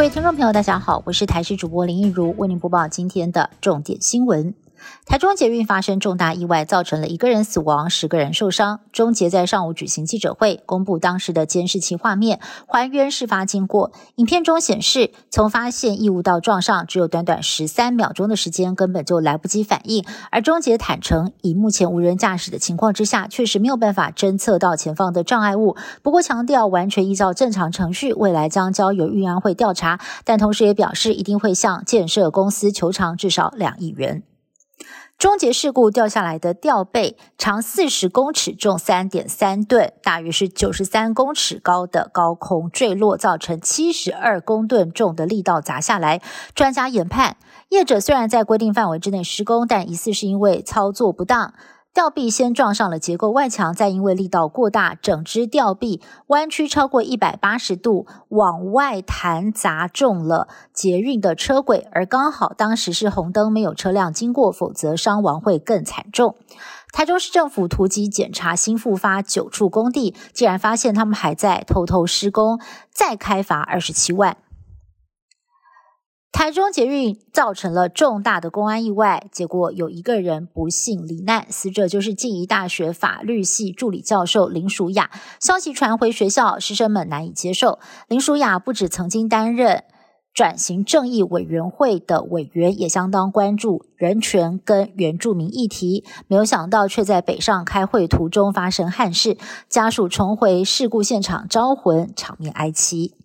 各位听众朋友，大家好，我是台视主播林一如，为您播报今天的重点新闻。台中捷运发生重大意外，造成了一个人死亡，十个人受伤。中捷在上午举行记者会，公布当时的监视器画面，还原事发经过。影片中显示，从发现异物到撞上，只有短短十三秒钟的时间，根本就来不及反应。而中捷坦诚，以目前无人驾驶的情况之下，确实没有办法侦测到前方的障碍物。不过强调，完全依照正常程序，未来将交由运安会调查。但同时也表示，一定会向建设公司求偿至少两亿元。终结事故掉下来的吊背长四十公尺，重三点三吨，大约是九十三公尺高的高空坠落，造成七十二公吨重的力道砸下来。专家研判，业者虽然在规定范围之内施工，但疑似是因为操作不当。吊臂先撞上了结构外墙，再因为力道过大，整只吊臂弯曲超过一百八十度，往外弹，砸中了捷运的车轨。而刚好当时是红灯，没有车辆经过，否则伤亡会更惨重。台中市政府突击检查新复发九处工地，竟然发现他们还在偷偷施工，再开罚二十七万。台中捷运造成了重大的公安意外，结果有一个人不幸罹难，死者就是静宜大学法律系助理教授林淑雅。消息传回学校，师生们难以接受。林淑雅不止曾经担任转型正义委员会的委员，也相当关注人权跟原住民议题，没有想到却在北上开会途中发生憾事，家属重回事故现场招魂，场面哀凄。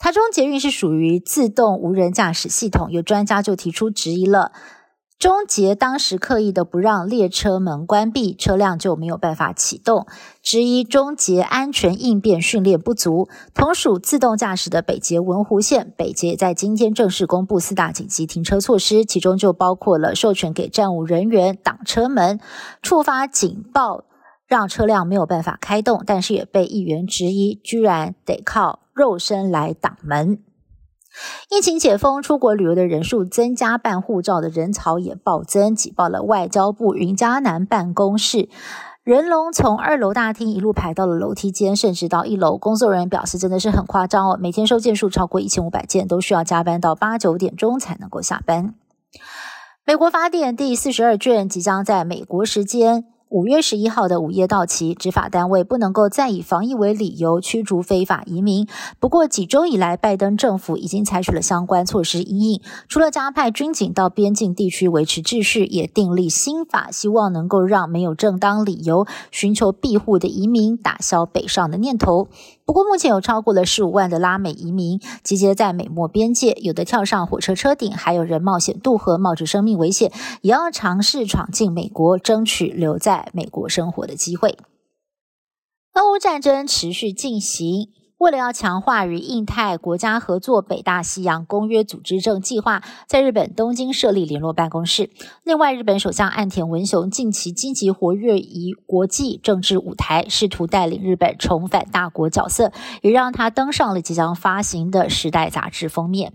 台中捷运是属于自动无人驾驶系统，有专家就提出质疑了。中捷当时刻意的不让列车门关闭，车辆就没有办法启动，质疑中捷安全应变训练不足。同属自动驾驶的北捷文湖线，北捷在今天正式公布四大紧急停车措施，其中就包括了授权给站务人员挡车门，触发警报。让车辆没有办法开动，但是也被议员质疑，居然得靠肉身来挡门。疫情解封，出国旅游的人数增加，办护照的人潮也暴增，挤爆了外交部云嘉南办公室，人龙从二楼大厅一路排到了楼梯间，甚至到一楼。工作人员表示，真的是很夸张哦，每天收件数超过一千五百件，都需要加班到八九点钟才能够下班。美国发电第四十二卷即将在美国时间。五月十一号的午夜到期，执法单位不能够再以防疫为理由驱逐非法移民。不过几周以来，拜登政府已经采取了相关措施应应，除了加派军警到边境地区维持秩序，也订立新法，希望能够让没有正当理由寻求庇护的移民打消北上的念头。不过，目前有超过了十五万的拉美移民集结在美墨边界，有的跳上火车车顶，还有人冒险渡河，冒着生命危险，也要尝试闯进美国，争取留在美国生活的机会。俄乌战争持续进行。为了要强化与印太国家合作，北大西洋公约组织正计划在日本东京设立联络办公室。另外，日本首相岸田文雄近期积极活跃于国际政治舞台，试图带领日本重返大国角色，也让他登上了即将发行的《时代》杂志封面。